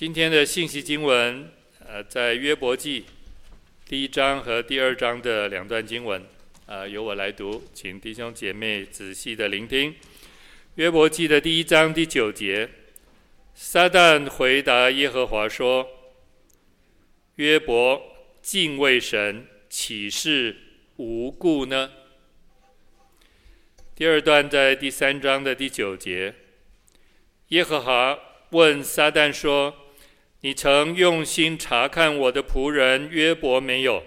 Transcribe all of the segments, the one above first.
今天的信息经文，呃，在约伯记第一章和第二章的两段经文，呃，由我来读，请弟兄姐妹仔细的聆听。约伯记的第一章第九节，撒旦回答耶和华说：“约伯敬畏神，岂是无故呢？”第二段在第三章的第九节，耶和华问撒旦说：“你曾用心察看我的仆人约伯没有？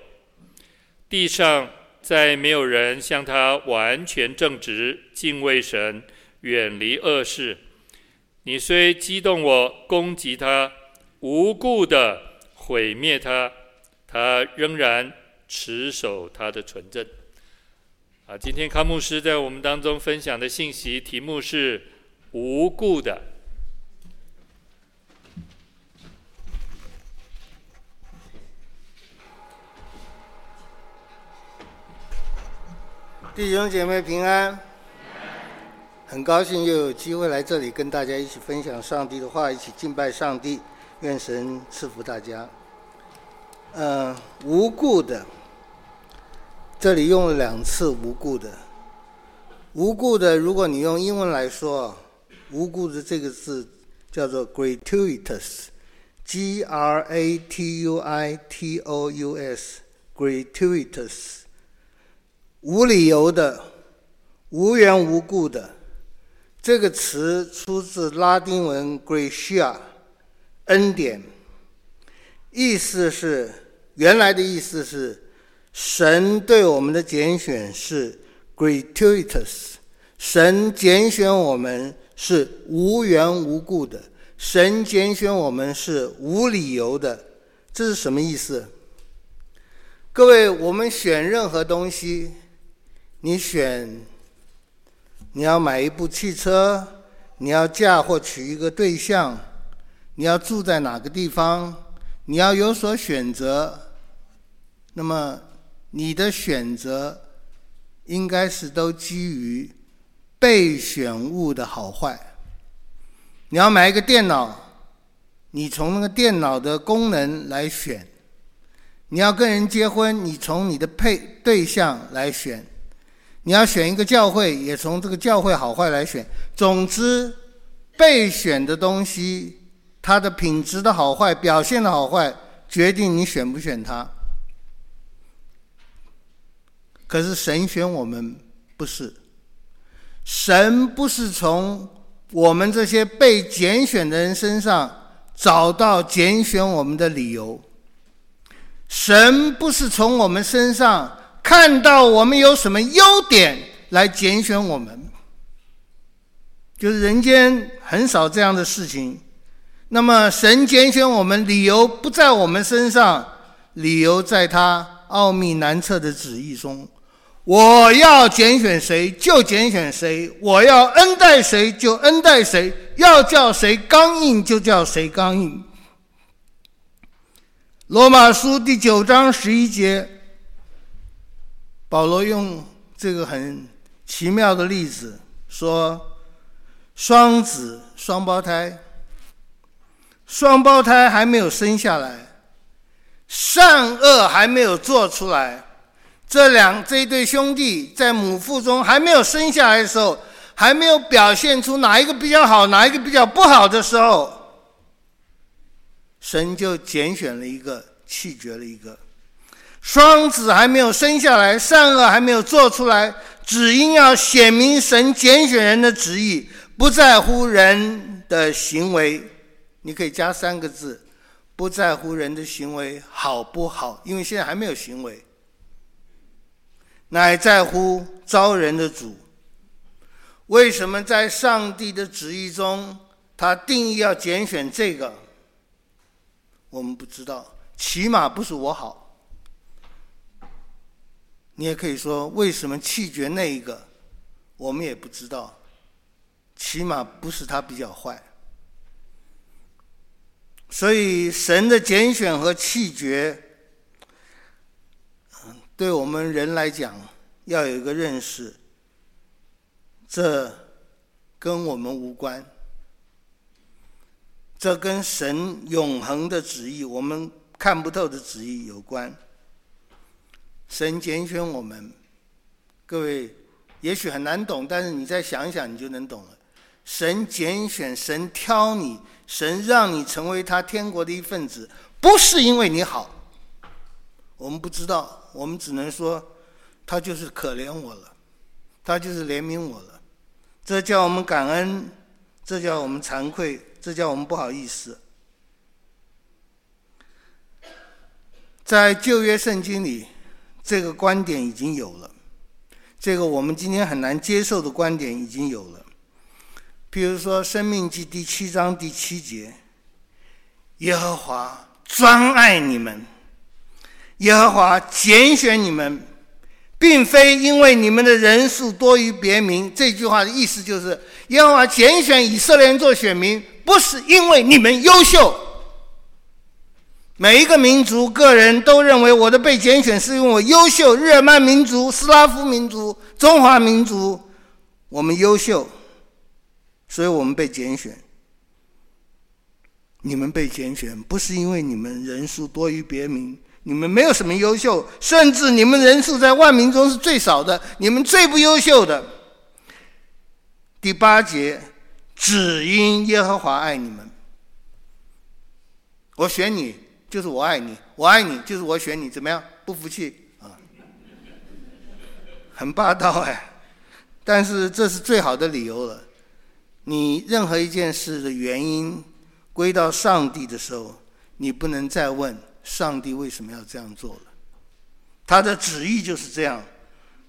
地上再没有人像他完全正直，敬畏神，远离恶事。你虽激动我攻击他，无故的毁灭他。”他仍然持守他的纯正。啊，今天康牧师在我们当中分享的信息题目是“无故的”。弟兄姐妹平安，很高兴又有机会来这里跟大家一起分享上帝的话，一起敬拜上帝。愿神赐福大家。呃，无故的，这里用了两次“无故的”。无故的，如果你用英文来说，“无故的”这个字叫做 “gratuitous”，G-R-A-T-U-I-T-O-U-S，“gratuitous”，无理由的、无缘无故的。这个词出自拉丁文 “gracia”，恩典，意思是。原来的意思是，神对我们的拣选是 gratuitous，神拣选我们是无缘无故的，神拣选我们是无理由的，这是什么意思？各位，我们选任何东西，你选，你要买一部汽车，你要嫁或娶一个对象，你要住在哪个地方，你要有所选择。那么，你的选择应该是都基于被选物的好坏。你要买一个电脑，你从那个电脑的功能来选；你要跟人结婚，你从你的配对象来选；你要选一个教会，也从这个教会好坏来选。总之，被选的东西，它的品质的好坏、表现的好坏，决定你选不选它。可是神选我们不是，神不是从我们这些被拣选的人身上找到拣选我们的理由，神不是从我们身上看到我们有什么优点来拣选我们，就是人间很少这样的事情。那么神拣选我们，理由不在我们身上，理由在他奥秘难测的旨意中。我要拣选谁就拣选谁，我要恩待谁就恩待谁，要叫谁刚硬就叫谁刚硬。罗马书第九章十一节，保罗用这个很奇妙的例子说：双子双胞胎，双胞胎还没有生下来，善恶还没有做出来。这两这对兄弟在母腹中还没有生下来的时候，还没有表现出哪一个比较好，哪一个比较不好的时候，神就拣选了一个，弃绝了一个。双子还没有生下来，善恶还没有做出来，只因要显明神拣选人的旨意，不在乎人的行为。你可以加三个字：不在乎人的行为好不好？因为现在还没有行为。乃在乎招人的主。为什么在上帝的旨意中，他定义要拣选这个？我们不知道，起码不是我好。你也可以说，为什么弃绝那一个？我们也不知道，起码不是他比较坏。所以，神的拣选和弃绝。对我们人来讲，要有一个认识，这跟我们无关。这跟神永恒的旨意，我们看不透的旨意有关。神拣选我们，各位也许很难懂，但是你再想想，你就能懂了。神拣选，神挑你，神让你成为他天国的一份子，不是因为你好。我们不知道，我们只能说，他就是可怜我了，他就是怜悯我了。这叫我们感恩，这叫我们惭愧，这叫我们不好意思。在旧约圣经里。这个观点已经有了，这个我们今天很难接受的观点已经有了。比如说《生命记》第七章第七节：“耶和华专爱你们，耶和华拣选你们，并非因为你们的人数多于别民。”这句话的意思就是，耶和华拣选以色列人做选民，不是因为你们优秀。每一个民族、个人都认为我的被拣选是因为我优秀。日耳曼民族、斯拉夫民族、中华民族，我们优秀，所以我们被拣选。你们被拣选不是因为你们人数多于别民，你们没有什么优秀，甚至你们人数在万民中是最少的，你们最不优秀的。第八节，只因耶和华爱你们，我选你。就是我爱你，我爱你，就是我选你，怎么样？不服气啊？很霸道哎，但是这是最好的理由了。你任何一件事的原因归到上帝的时候，你不能再问上帝为什么要这样做了。他的旨意就是这样，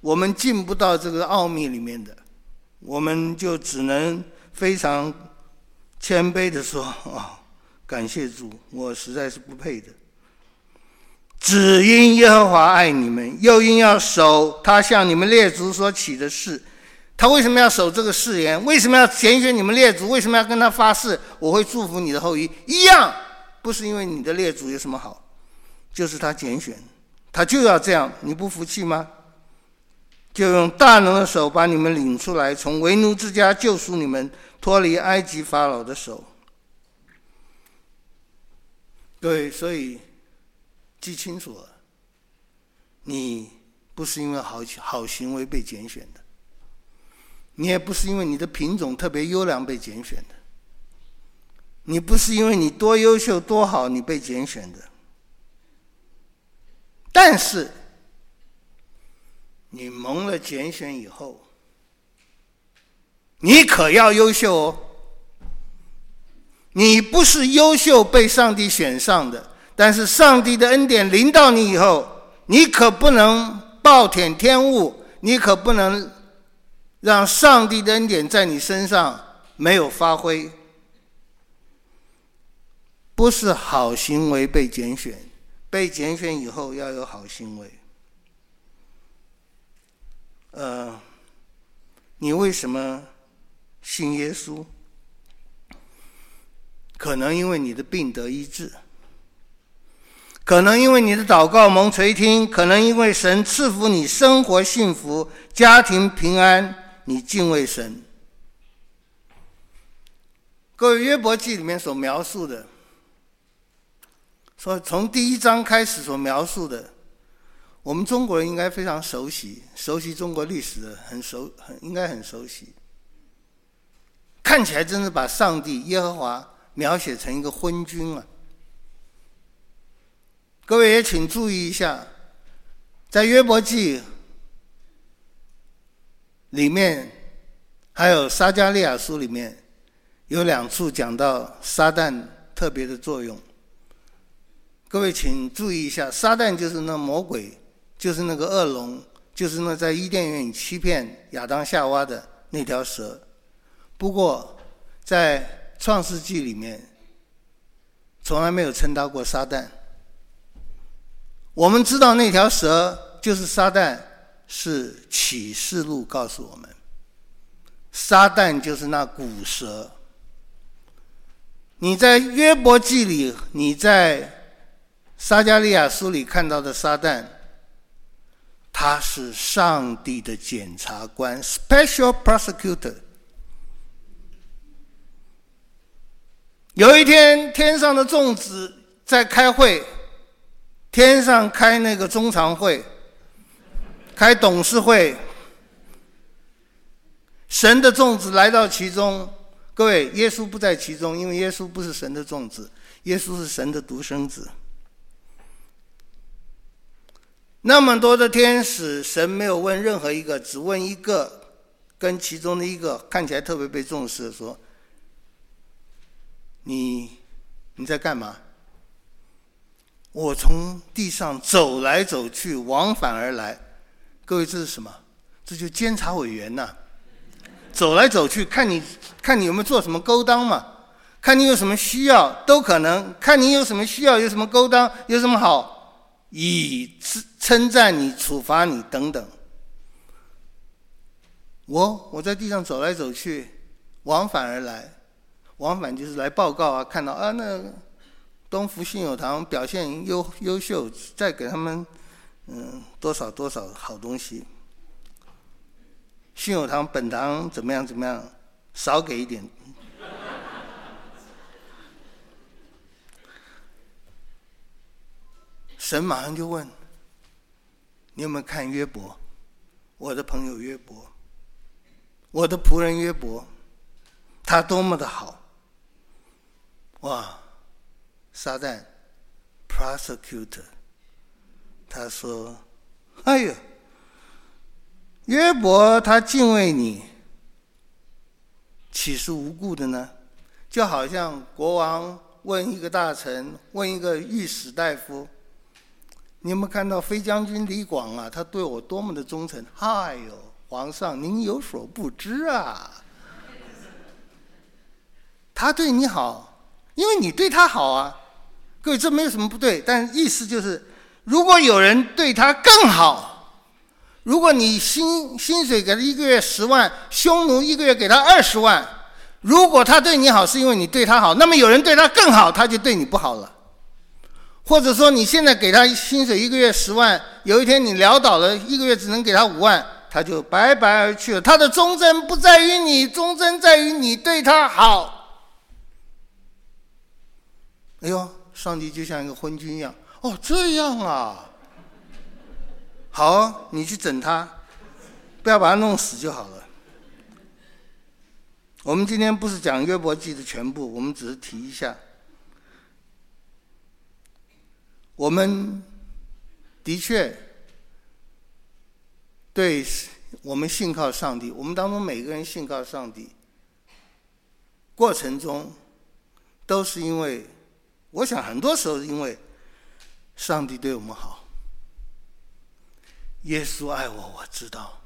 我们进不到这个奥秘里面的，我们就只能非常谦卑的说啊。感谢主，我实在是不配的。只因耶和华爱你们，又因要守他向你们列祖所起的誓。他为什么要守这个誓言？为什么要拣选你们列祖？为什么要跟他发誓？我会祝福你的后裔。一样，不是因为你的列祖有什么好，就是他拣选，他就要这样。你不服气吗？就用大能的手把你们领出来，从为奴之家救赎你们，脱离埃及法老的手。对，所以记清楚了，你不是因为好好行为被拣选的，你也不是因为你的品种特别优良被拣选的，你不是因为你多优秀多好你被拣选的，但是你蒙了拣选以后，你可要优秀哦。你不是优秀被上帝选上的，但是上帝的恩典临到你以后，你可不能暴殄天物，你可不能让上帝的恩典在你身上没有发挥。不是好行为被拣选，被拣选以后要有好行为。呃，你为什么信耶稣？可能因为你的病得医治，可能因为你的祷告蒙垂听，可能因为神赐福你生活幸福、家庭平安，你敬畏神。各位约伯记里面所描述的，说从第一章开始所描述的，我们中国人应该非常熟悉，熟悉中国历史的很熟，很应该很熟悉。看起来真是把上帝耶和华。描写成一个昏君啊！各位也请注意一下，在约伯记里面，还有撒迦利亚书里面，有两处讲到撒旦特别的作用。各位请注意一下，撒旦就是那魔鬼，就是那个恶龙，就是那在伊甸园里欺骗亚当夏娃的那条蛇。不过在创世纪里面从来没有称到过撒旦。我们知道那条蛇就是撒旦，是启示录告诉我们，撒旦就是那古蛇。你在约伯记里，你在撒迦利亚书里看到的撒旦，他是上帝的检察官 （Special Prosecutor）。有一天，天上的众子在开会，天上开那个中常会，开董事会，神的众子来到其中。各位，耶稣不在其中，因为耶稣不是神的众子，耶稣是神的独生子。那么多的天使，神没有问任何一个，只问一个，跟其中的一个看起来特别被重视的说：“你你在干嘛？”我从地上走来走去，往返而来。各位，这是什么？这就监察委员呐、走来走去，看你看你有没有做什么勾当嘛？看你有什么需要，都可能。看你有什么需要，有什么勾当，有什么好。以称赞你、处罚你等等。我我在地上走来走去，往返而来，往返就是来报告啊，看到啊那东福信友堂表现优优秀，再给他们嗯多少多少好东西。信友堂本堂怎么样怎么样，少给一点。神马上就问：“你有没有看约伯？我的朋友约伯，我的仆人约伯，他多么的好！哇，撒旦，prosecutor，他说：‘哎呀，约伯他敬畏你，岂是无故的呢？’就好像国王问一个大臣，问一个御史大夫。”你有没有看到飞将军李广啊？他对我多么的忠诚！哎呦，皇上您有所不知啊，他对你好，因为你对他好啊。各位，这没有什么不对，但意思就是，如果有人对他更好，如果你薪薪水给他一个月十万，匈奴一个月给他二十万，如果他对你好是因为你对他好，那么有人对他更好，他就对你不好了。或者说你现在给他薪水一个月十万，有一天你潦倒了，一个月只能给他五万，他就白白而去了。他的忠贞不在于你，忠贞在于你对他好。哎呦，上帝就像一个昏君一样，哦，这样啊，好，你去整他，不要把他弄死就好了。我们今天不是讲约伯记的全部，我们只是提一下。我们的确对我们信靠上帝，我们当中每个人信靠上帝过程中，都是因为，我想很多时候因为上帝对我们好。耶稣爱我，我知道，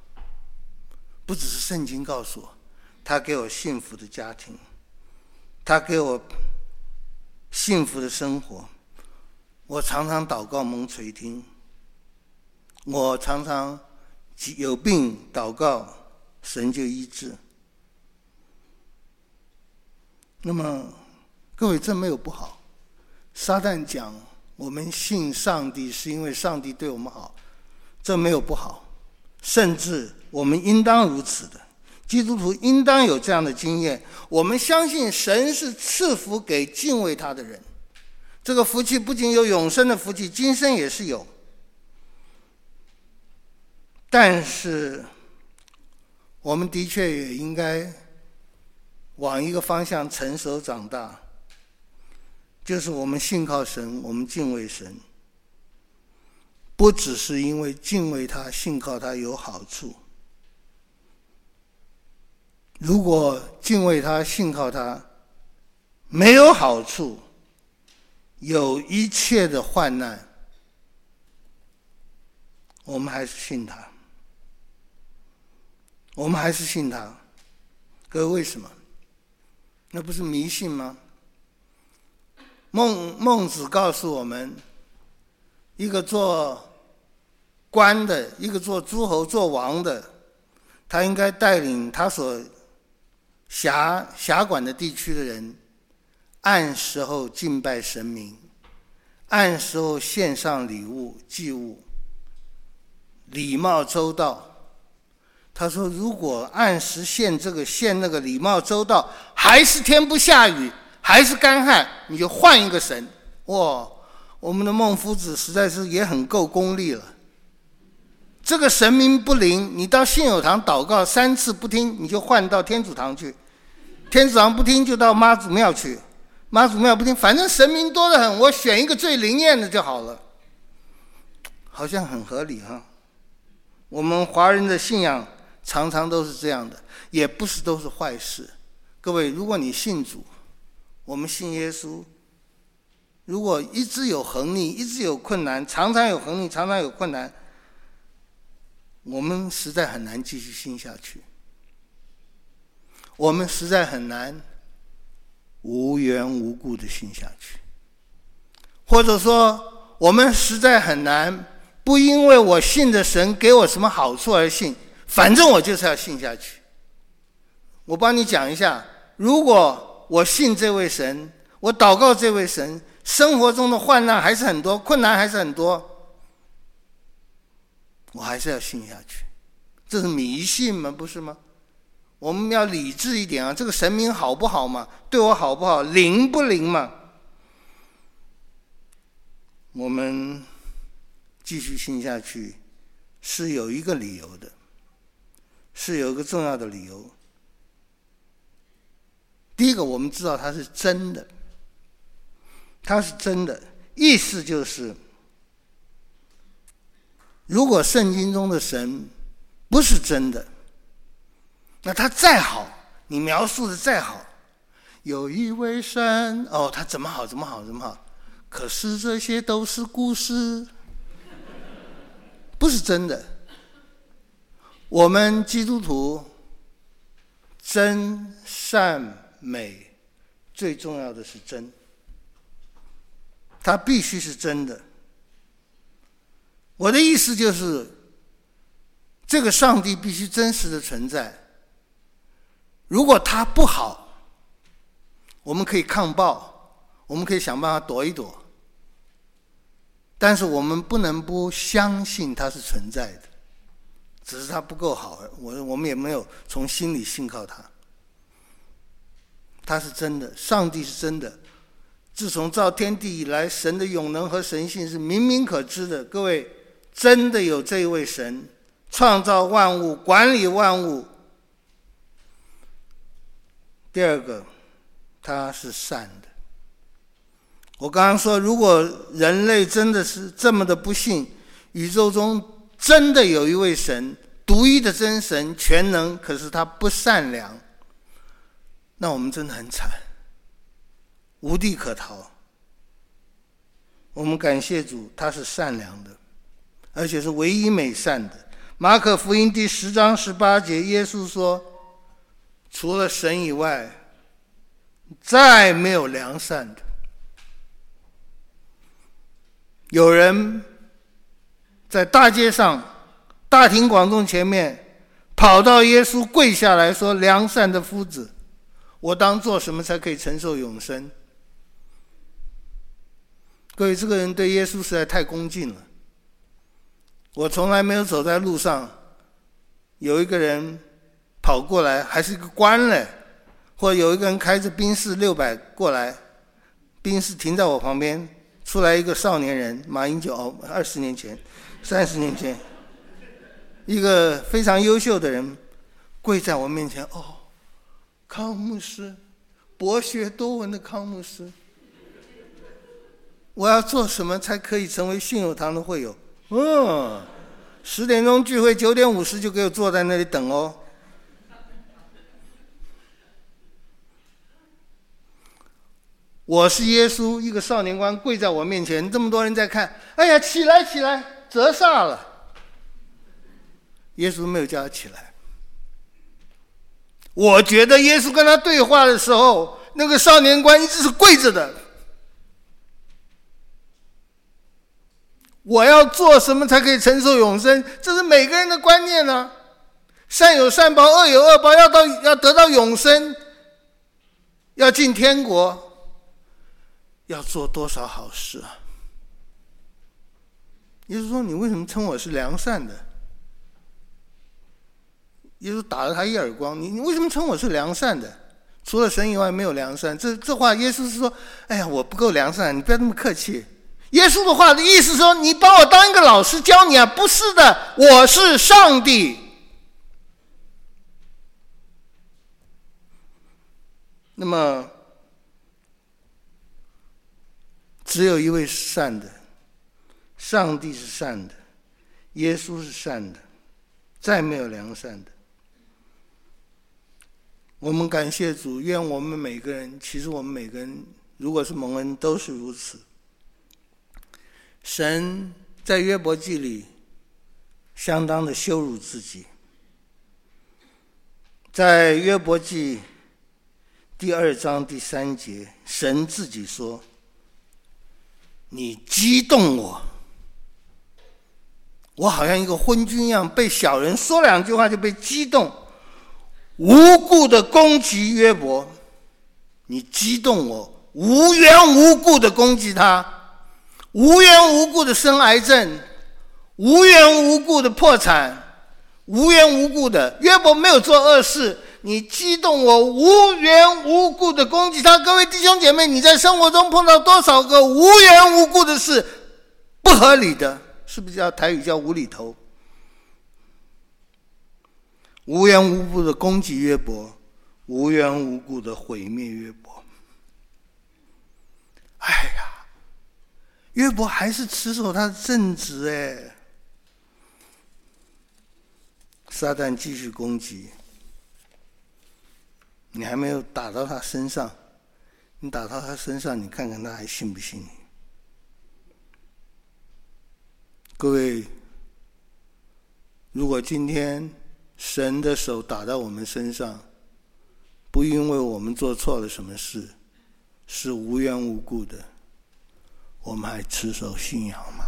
不只是圣经告诉我，他给我幸福的家庭，他给我幸福的生活。我常常祷告蒙垂听，我常常有病祷告，神就医治。那么，各位这没有不好。撒旦讲我们信上帝是因为上帝对我们好，这没有不好，甚至我们应当如此的。基督徒应当有这样的经验。我们相信神是赐福给敬畏他的人。这个福气不仅有永生的福气，今生也是有。但是，我们的确也应该往一个方向成熟长大，就是我们信靠神，我们敬畏神，不只是因为敬畏他、信靠他有好处。如果敬畏他、信靠他没有好处，有一切的患难，我们还是信他。我们还是信他。各位，为什么？那不是迷信吗？孟孟子告诉我们，一个做官的，一个做诸侯、做王的，他应该带领他所辖辖管的地区的人。按时候敬拜神明，按时候献上礼物祭物，礼貌周到。他说：“如果按时献这个献那个礼貌周到，还是天不下雨，还是干旱，你就换一个神。哇，我们的孟夫子实在是也很够功力了。这个神明不灵，你到信友堂祷告三次不听，你就换到天主堂去；天主堂不听，就到妈祖庙去；妈祖庙不听，反正神明多得很，我选一个最灵验的就好了。好像很合理哈。我们华人的信仰常常都是这样的，也不是都是坏事。各位，如果你信主，我们信耶稣，如果一直有横逆，一直有困难，常常有横逆，常常有困难。我们实在很难继续信下去，我们实在很难无缘无故的信下去，或者说，我们实在很难不因为我信的神给我什么好处而信，反正我就是要信下去。我帮你讲一下，如果我信这位神，我祷告这位神，生活中的患难还是很多，困难还是很多。我还是要信下去，这是迷信吗？不是吗？我们要理智一点啊！这个神明好不好嘛？对我好不好？灵不灵嘛？我们继续信下去是有一个理由的，是有一个重要的理由。第一个，我们知道它是真的，它是真的，意思就是。如果圣经中的神不是真的，那他再好，你描述的再好，有一位神哦，他怎么好怎么好怎么好，可是这些都是故事，不是真的。我们基督徒真善美最重要的是真，它必须是真的。我的意思就是，这个上帝必须真实的存在。如果他不好，我们可以抗暴，我们可以想办法躲一躲。但是我们不能不相信他是存在的，只是他不够好，我我们也没有从心里信靠他。他是真的，上帝是真的。自从造天地以来，神的永能和神性是明明可知的。各位。真的有这一位神，创造万物，管理万物。第二个，他是善的。我刚刚说，如果人类真的是这么的不幸，宇宙中真的有一位神，独一的真神，全能，可是他不善良，那我们真的很惨，无地可逃。我们感谢主，他是善良的。而且是唯一美善的。马可福音第十章十八节，耶稣说：“除了神以外，再没有良善的。”有人在大街上、大庭广众前面跑到耶稣跪下来说：“良善的夫子，我当做什么才可以承受永生？”各位，这个人对耶稣实在太恭敬了。我从来没有走在路上，有一个人跑过来，还是一个官嘞，或有一个人开着宾士六百过来，宾士停在我旁边，出来一个少年人，马英九，二十年前，三十年前，一个非常优秀的人，跪在我面前，哦，康牧师，博学多闻的康牧师，我要做什么才可以成为信友堂的会友？嗯，十点钟聚会，九点五十就给我坐在那里等哦。我是耶稣，一个少年官跪在我面前，这么多人在看，哎呀，起来起来，折煞了。耶稣没有叫他起来。我觉得耶稣跟他对话的时候，那个少年官一直是跪着的。我要做什么才可以承受永生？这是每个人的观念呢、啊。善有善报，恶有恶报。要到要得到永生，要进天国，要做多少好事啊？耶稣说：“你为什么称我是良善的？”耶稣打了他一耳光：“你你为什么称我是良善的？除了神以外没有良善。这这话，耶稣是说：“哎呀，我不够良善，你不要那么客气。”耶稣的话的意思说：“你把我当一个老师教你啊？不是的，我是上帝。”那么，只有一位善的，上帝是善的，耶稣是善的，再没有良善的。我们感谢主，愿我们每个人，其实我们每个人，如果是蒙恩，都是如此。神在约伯记里相当的羞辱自己，在约伯记第二章第三节，神自己说：“你激动我，我好像一个昏君一样，被小人说两句话就被激动。”无故的攻击约伯，你激动我，无缘无故的攻击他，无缘无故的生癌症，无缘无故的破产，无缘无故的约伯没有做恶事，你激动我，无缘无故的攻击他。各位弟兄姐妹，你在生活中碰到多少个无缘无故的事，不合理的，是不是叫台语叫无厘头？无缘无故的攻击约伯，无缘无故的毁灭约伯。哎呀，约伯还是持守他的正直哎。撒旦继续攻击，你还没有打到他身上，你打到他身上，你看看他还信不信你？各位，如果今天。神的手打在我们身上，不因为我们做错了什么事，是无缘无故的，我们还持守信仰吗？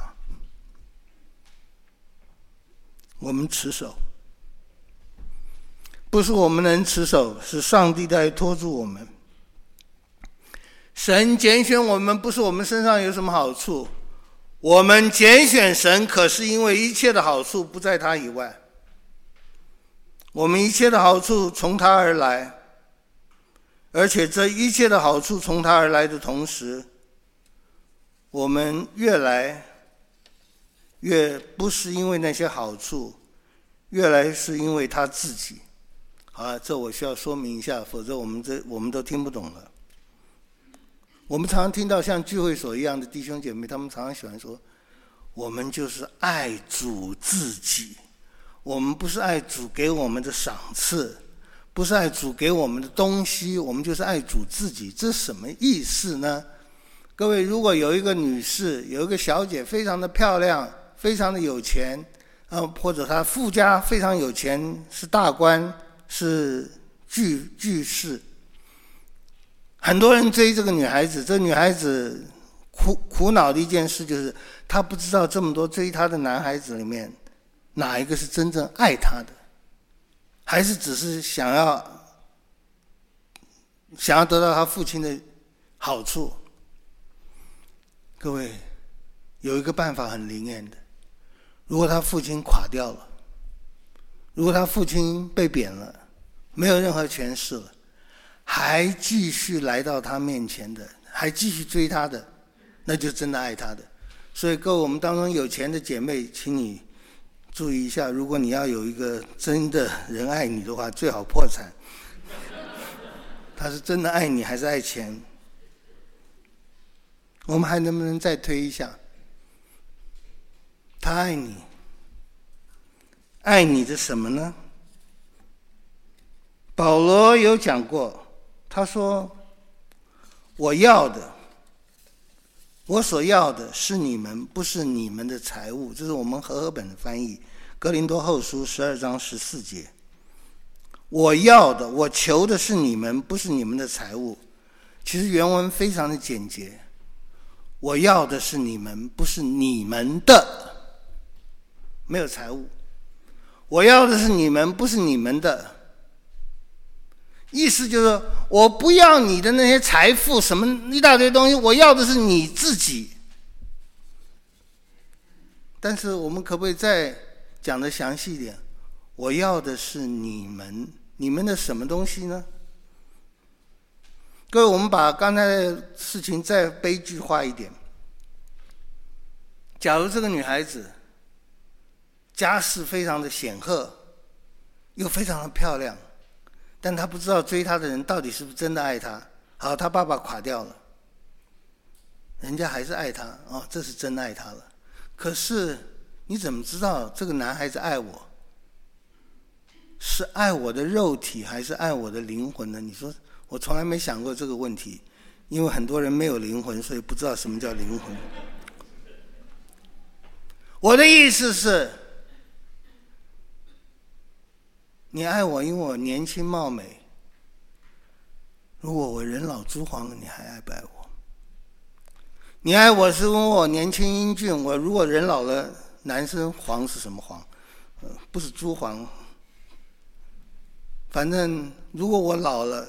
我们持守，不是我们能持守，是上帝在托住我们。神拣选我们，不是我们身上有什么好处，我们拣选神，可是因为一切的好处不在他以外。我们一切的好处从他而来，而且这一切的好处从他而来的同时，我们越来越不是因为那些好处，越来是因为他自己。好，这我需要说明一下，否则我们这我们都听不懂了。我们常常听到像聚会所一样的弟兄姐妹，他们常常喜欢说：“我们就是爱主自己。”我们不是爱主给我们的赏赐，不是爱主给我们的东西，我们就是爱主自己。这什么意思呢？各位，如果有一个女士，有一个小姐，非常的漂亮，非常的有钱，啊，或者她富家非常有钱，是大官，是巨巨士，很多人追这个女孩子，这女孩子苦苦恼的一件事就是，她不知道这么多追她的男孩子里面。哪一个是真正爱他的，还是只是想要想要得到他父亲的好处？各位，有一个办法很灵验的：如果他父亲垮掉了，如果他父亲被贬了，没有任何权势了，还继续来到他面前的，还继续追他的，那就真的爱他的。所以，各位我们当中有钱的姐妹，请你。注意一下，如果你要有一个真的人爱你的话，最好破产。他是真的爱你，还是爱钱？我们还能不能再推一下？他爱你，爱你的什么呢？保罗有讲过，他说：“我要的。”我所要的是你们，不是你们的财物。这是我们和合本的翻译，《格林多后书》十二章十四节。我要的，我求的是你们，不是你们的财物。其实原文非常的简洁。我要的是你们，不是你们的，没有财物。我要的是你们，不是你们的。意思就是，我不要你的那些财富，什么一大堆东西，我要的是你自己。但是我们可不可以再讲的详细一点？我要的是你们，你们的什么东西呢？各位，我们把刚才的事情再悲剧化一点。假如这个女孩子家世非常的显赫，又非常的漂亮，但她不知道追她的人到底是不是真的爱她。好，她爸爸垮掉了，人家还是爱她哦，这是真爱她了。可是你怎么知道这个男孩子爱我？是爱我的肉体，还是爱我的灵魂呢？你说，我从来没想过这个问题，因为很多人没有灵魂，所以不知道什么叫灵魂。我的意思是，你爱我，因为我年轻貌美。如果我人老珠黄了，你还爱不爱我？你爱我是因为我年轻英俊。我如果人老了，男生黄是什么黄？不是珠黄。反正如果我老了，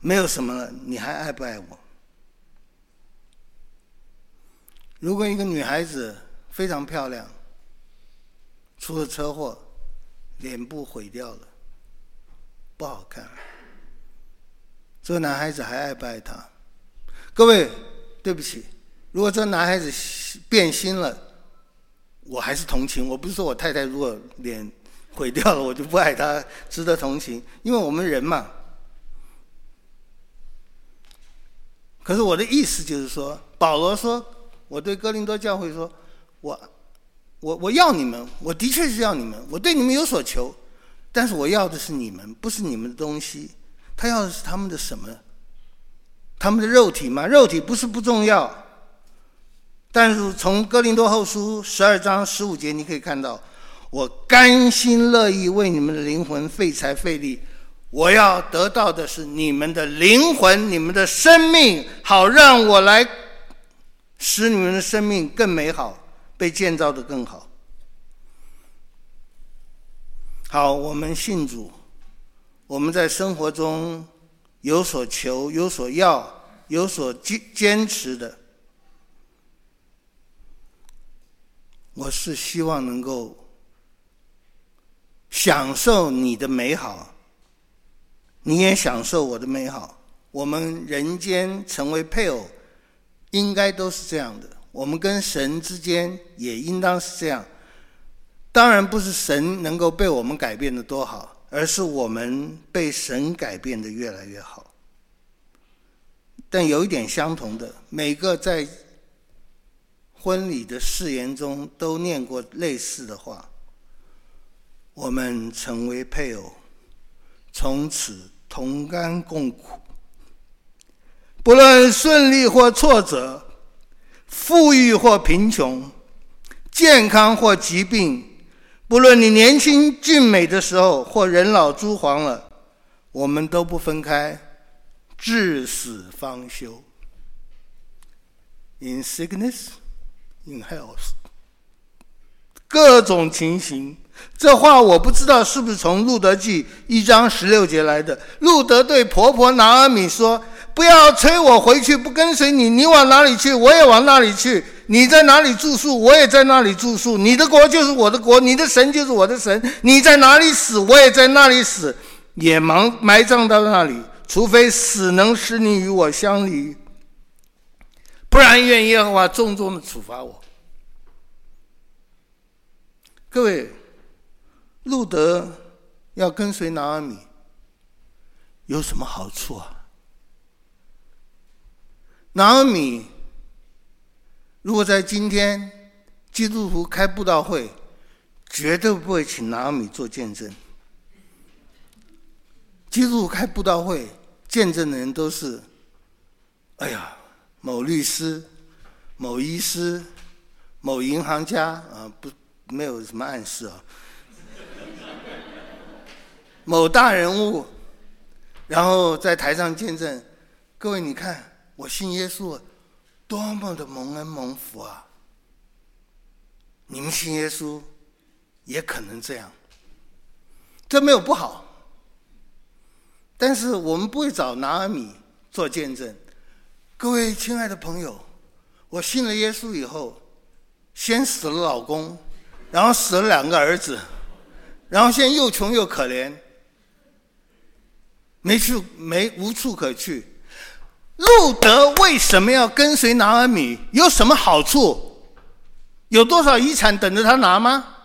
没有什么了，你还爱不爱我？如果一个女孩子非常漂亮，出了车祸，脸部毁掉了，不好看，这个男孩子还爱不爱她？各位，对不起，如果这个男孩子变心了，我还是同情。我不是说我太太如果脸。毁掉了，我就不爱她，值得同情，因为我们人嘛。可是我的意思就是说，保罗说，我对哥林多教会说，我，我我要你们，我的确是要你们，我对你们有所求，但是我要的是你们，不是你们的东西。他要的是他们的什么？他们的肉体吗？肉体不是不重要，但是从哥林多后书十二章十五节你可以看到。我甘心乐意为你们的灵魂费财费力，我要得到的是你们的灵魂、你们的生命，好让我来使你们的生命更美好，被建造的更好。好，我们信主，我们在生活中有所求、有所要、有所坚坚持的，我是希望能够。享受你的美好，你也享受我的美好。我们人间成为配偶，应该都是这样的。我们跟神之间也应当是这样。当然不是神能够被我们改变的多好，而是我们被神改变的越来越好。但有一点相同的，每个在婚礼的誓言中都念过类似的话。我们成为配偶，从此同甘共苦。不论顺利或挫折，富裕或贫穷，健康或疾病，不论你年轻俊美的时候或人老珠黄了，我们都不分开，至死方休。In sickness, in health，各种情形。这话我不知道是不是从路德记一章十六节来的。路德对婆婆拿阿米说：“不要催我回去，不跟随你。你往哪里去，我也往那里去。你在哪里住宿，我也在那里住宿。你的国就是我的国，你的神就是我的神。你在哪里死，我也在那里死，也埋埋葬到那里。除非死能使你与我相离，不然愿耶和华重重的处罚我。”各位。路德要跟随拿阿米，有什么好处啊？拿阿米如果在今天基督徒开布道会，绝对不会请拿阿米做见证。基督徒开布道会，见证的人都是，哎呀，某律师、某医师、某银行家啊，不，没有什么暗示啊。某大人物，然后在台上见证，各位你看，我信耶稣，多么的蒙恩蒙福啊！你们信耶稣，也可能这样，这没有不好。但是我们不会找拿俄米做见证。各位亲爱的朋友，我信了耶稣以后，先死了老公，然后死了两个儿子，然后现在又穷又可怜。没处没无处可去，路德为什么要跟随拿俄米？有什么好处？有多少遗产等着他拿吗？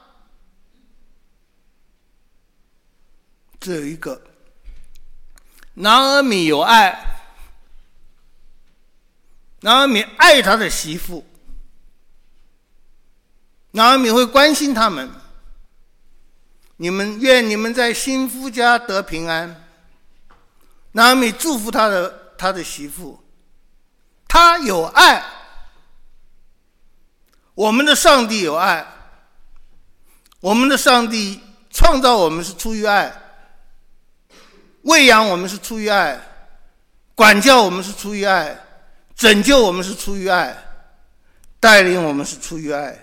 只有一个，拿俄米有爱，拿阿米爱他的媳妇，拿阿米会关心他们。你们愿你们在新夫家得平安。拿阿米祝福他的他的媳妇，他有爱。我们的上帝有爱，我们的上帝创造我们是出于爱，喂养我们是出于爱，管教我们是出于爱，拯救我们是出于爱，带领我们是出于爱。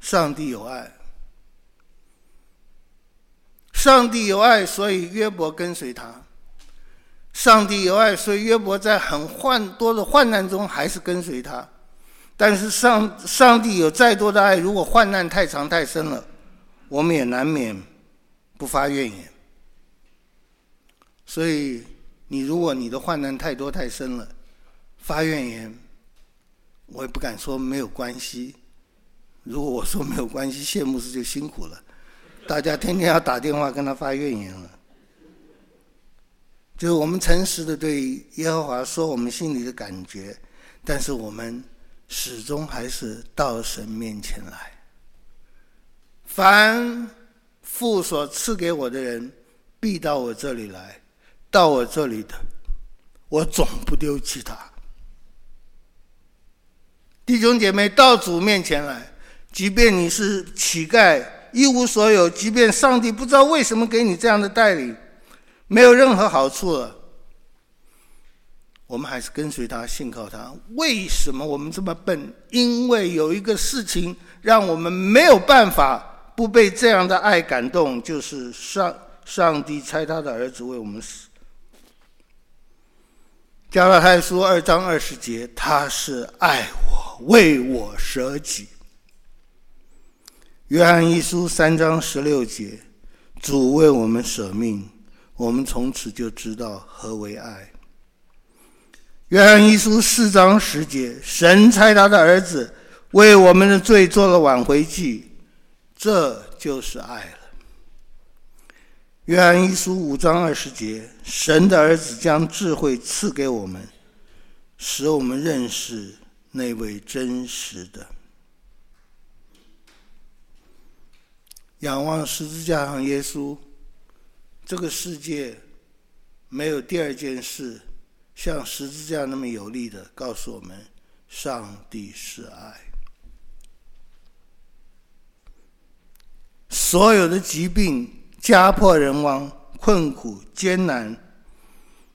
上帝有爱，上帝有爱，所以约伯跟随他。上帝有爱，所以约伯在很患多的患难中还是跟随他。但是上上帝有再多的爱，如果患难太长太深了，我们也难免不发怨言。所以你如果你的患难太多太深了，发怨言，我也不敢说没有关系。如果我说没有关系，谢牧师就辛苦了，大家天天要打电话跟他发怨言了。就是我们诚实的对耶和华说我们心里的感觉，但是我们始终还是到神面前来。凡父所赐给我的人，必到我这里来，到我这里的，我总不丢弃他。弟兄姐妹，到主面前来。即便你是乞丐，一无所有；即便上帝不知道为什么给你这样的带领，没有任何好处了，我们还是跟随他，信靠他。为什么我们这么笨？因为有一个事情让我们没有办法不被这样的爱感动，就是上上帝差他的儿子为我们死。加拉太书二章二十节，他是爱我，为我舍己。约翰一书三章十六节，主为我们舍命，我们从此就知道何为爱。约翰一书四章十节，神差他的儿子为我们的罪做了挽回祭，这就是爱了。约翰一书五章二十节，神的儿子将智慧赐给我们，使我们认识那位真实的。仰望十字架上耶稣，这个世界没有第二件事像十字架那么有力的告诉我们：上帝是爱。所有的疾病、家破人亡、困苦、艰难，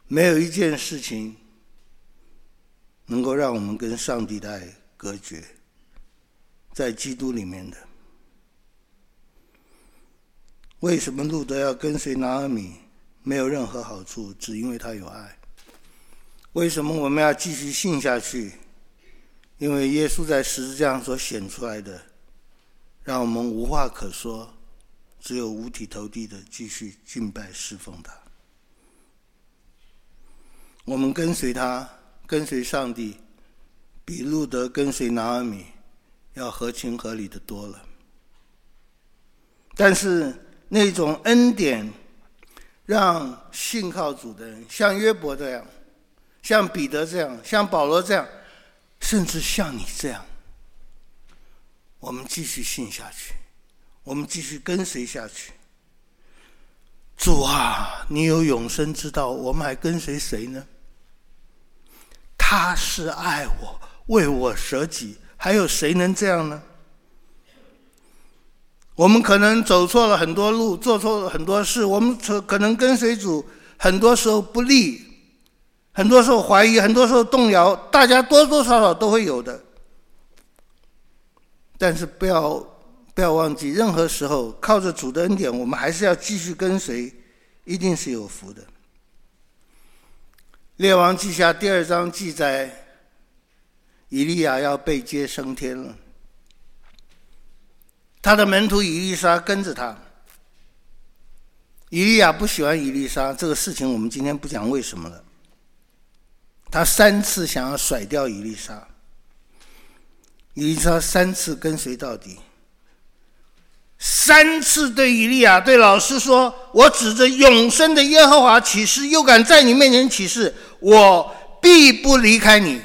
没有一件事情能够让我们跟上帝的爱隔绝，在基督里面的。为什么路德要跟随拿俄米？没有任何好处，只因为他有爱。为什么我们要继续信下去？因为耶稣在十字架上所显出来的，让我们无话可说，只有五体投地的继续敬拜侍奉他。我们跟随他，跟随上帝，比路德跟随拿阿米要合情合理的多了。但是。那种恩典，让信靠主的人，像约伯这样，像彼得这样，像保罗这样，甚至像你这样，我们继续信下去，我们继续跟随下去。主啊，你有永生之道，我们还跟随谁呢？他是爱我，为我舍己，还有谁能这样呢？我们可能走错了很多路，做错了很多事。我们可能跟随主，很多时候不利，很多时候怀疑，很多时候动摇，大家多多少少都会有的。但是不要不要忘记，任何时候靠着主的恩典，我们还是要继续跟随，一定是有福的。列王记下第二章记载，以利亚要被接升天了。他的门徒以利沙跟着他，以利亚不喜欢以利沙，这个事情我们今天不讲为什么了。他三次想要甩掉以利沙，以利沙三次跟随到底，三次对以利亚对老师说：“我指着永生的耶和华起誓，又敢在你面前起誓，我必不离开你。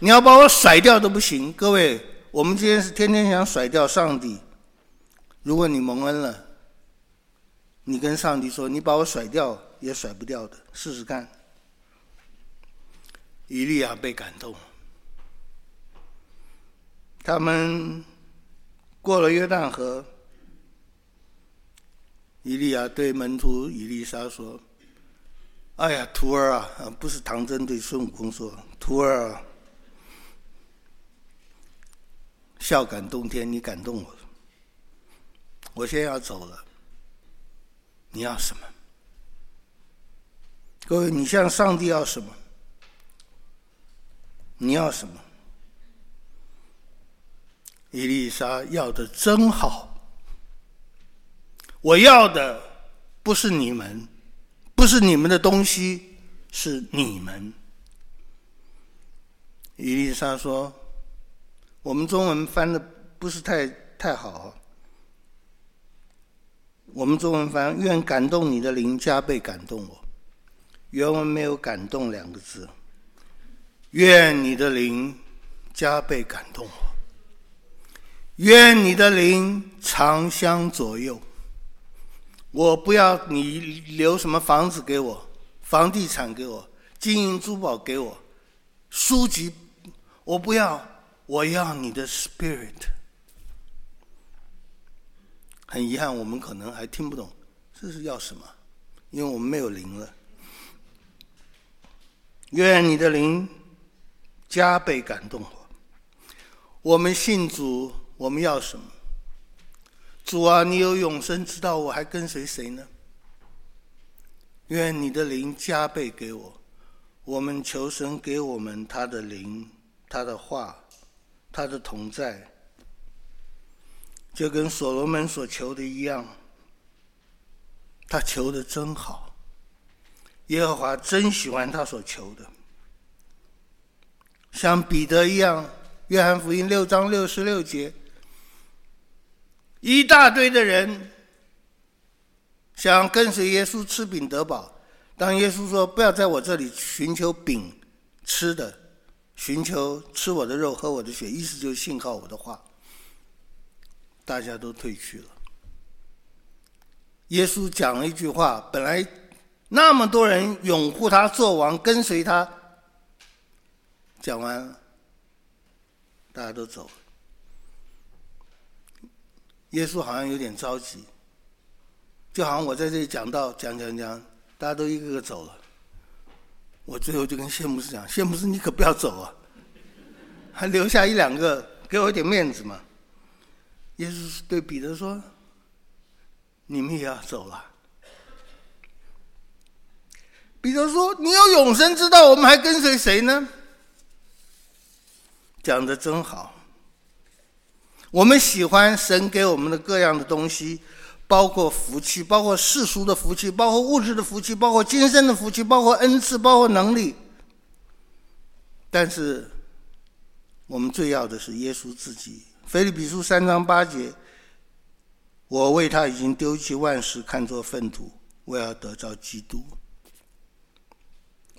你要把我甩掉都不行。”各位，我们今天是天天想甩掉上帝。如果你蒙恩了，你跟上帝说：“你把我甩掉也甩不掉的，试试看。”以利亚被感动，他们过了约旦河。伊利亚对门徒以丽莎说：“哎呀，徒儿啊，不是唐僧对孙悟空说，徒儿啊，孝感动天，你感动我。我先要走了，你要什么？各位，你向上帝要什么？”你要什么？伊丽莎要的真好。我要的不是你们，不是你们的东西，是你们。伊丽莎说：“我们中文翻的不是太太好。我们中文翻‘愿感动你的灵加倍感动我’，原文没有‘感动’两个字。”愿你的灵加倍感动我，愿你的灵常相左右。我不要你留什么房子给我，房地产给我，金银珠宝给我，书籍我不要，我要你的 spirit。很遗憾，我们可能还听不懂这是要什么，因为我们没有灵了。愿你的灵。加倍感动我。我们信主，我们要什么？主啊，你有永生之道，我还跟随谁呢？愿你的灵加倍给我。我们求神给我们他的灵、他的话、他的同在，就跟所罗门所求的一样。他求的真好，耶和华真喜欢他所求的。像彼得一样，《约翰福音》六章六十六节，一大堆的人想跟随耶稣吃饼得饱。当耶稣说：“不要在我这里寻求饼吃的，寻求吃我的肉、喝我的血。”意思就是信靠我的话。大家都退去了。耶稣讲了一句话，本来那么多人拥护他做王，跟随他。讲完了，大家都走了。耶稣好像有点着急，就好像我在这里讲道，讲讲讲，大家都一个个走了。我最后就跟谢牧师讲：“谢牧师，你可不要走啊，还留下一两个，给我一点面子嘛。”耶稣对彼得说：“你们也要走了。”彼得说：“你有永生之道，我们还跟随谁呢？”讲的真好，我们喜欢神给我们的各样的东西，包括福气，包括世俗的福气，包括物质的福气，包括今生的福气，包括恩赐，包括能力。但是，我们最要的是耶稣自己。腓立比书三章八节，我为他已经丢弃万事，看作粪土，我要得着基督。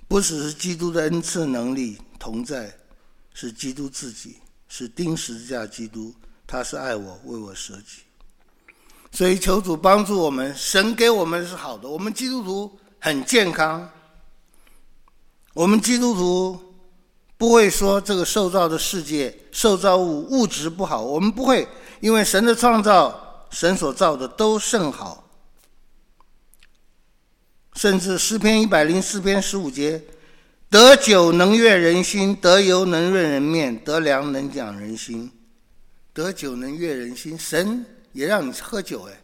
不只是基督的恩赐能力同在。是基督自己，是钉十字架基督，他是爱我，为我舍己。所以求主帮助我们，神给我们是好的，我们基督徒很健康。我们基督徒不会说这个受造的世界、受造物物质不好，我们不会，因为神的创造，神所造的都甚好。甚至诗篇一百零四篇十五节。得酒能悦人心，得油能润人面，得粮能养人心。得酒能悦人心，神也让你喝酒哎。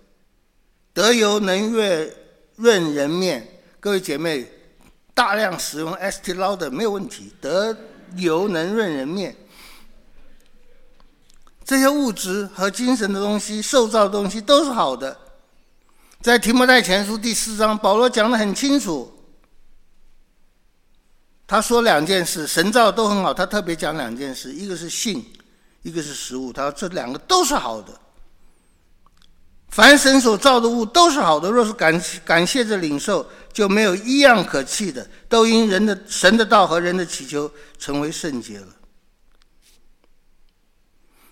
得油能悦润人面，各位姐妹，大量使用 Estee Lauder 没有问题。得油能润人面，这些物质和精神的东西、受造的东西都是好的。在提摩太前书第四章，保罗讲得很清楚。他说两件事，神造都很好，他特别讲两件事，一个是性，一个是食物。他说这两个都是好的。凡神所造的物都是好的，若是感感谢着领受，就没有一样可弃的，都因人的神的道和人的祈求成为圣洁了。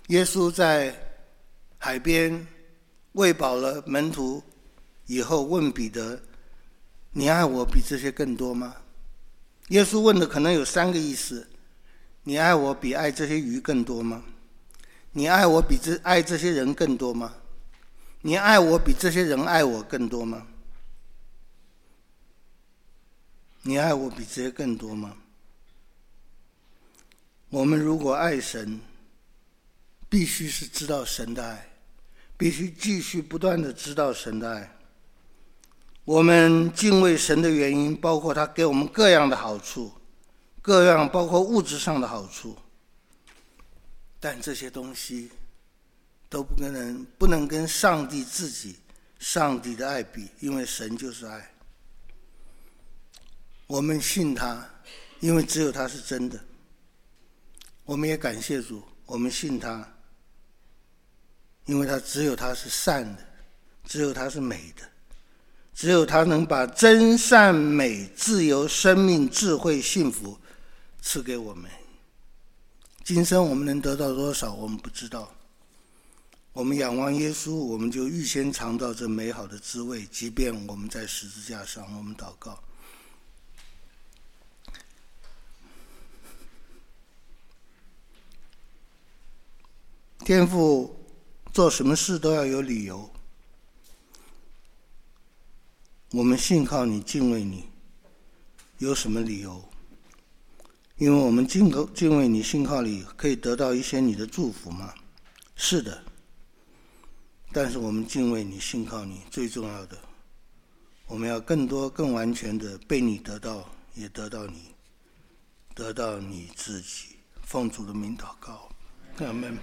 耶稣在海边喂饱了门徒以后，问彼得：“你爱我比这些更多吗？”耶稣问的可能有三个意思：你爱我比爱这些鱼更多吗？你爱我比这爱这些人更多吗？你爱我比这些人爱我更多吗？你爱我比这些更多吗？我们如果爱神，必须是知道神的爱，必须继续不断的知道神的爱。我们敬畏神的原因，包括他给我们各样的好处，各样包括物质上的好处。但这些东西都不能不能跟上帝自己、上帝的爱比，因为神就是爱。我们信他，因为只有他是真的。我们也感谢主，我们信他，因为他只有他是善的，只有他是美的。只有他能把真善美、自由、生命、智慧、幸福赐给我们。今生我们能得到多少，我们不知道。我们仰望耶稣，我们就预先尝到这美好的滋味。即便我们在十字架上，我们祷告：天父，做什么事都要有理由。我们信靠你，敬畏你，有什么理由？因为我们敬、敬畏你，信靠你，可以得到一些你的祝福吗？是的。但是我们敬畏你，信靠你，最重要的，我们要更多、更完全的被你得到，也得到你，得到你自己。奉主的名祷告，阿门。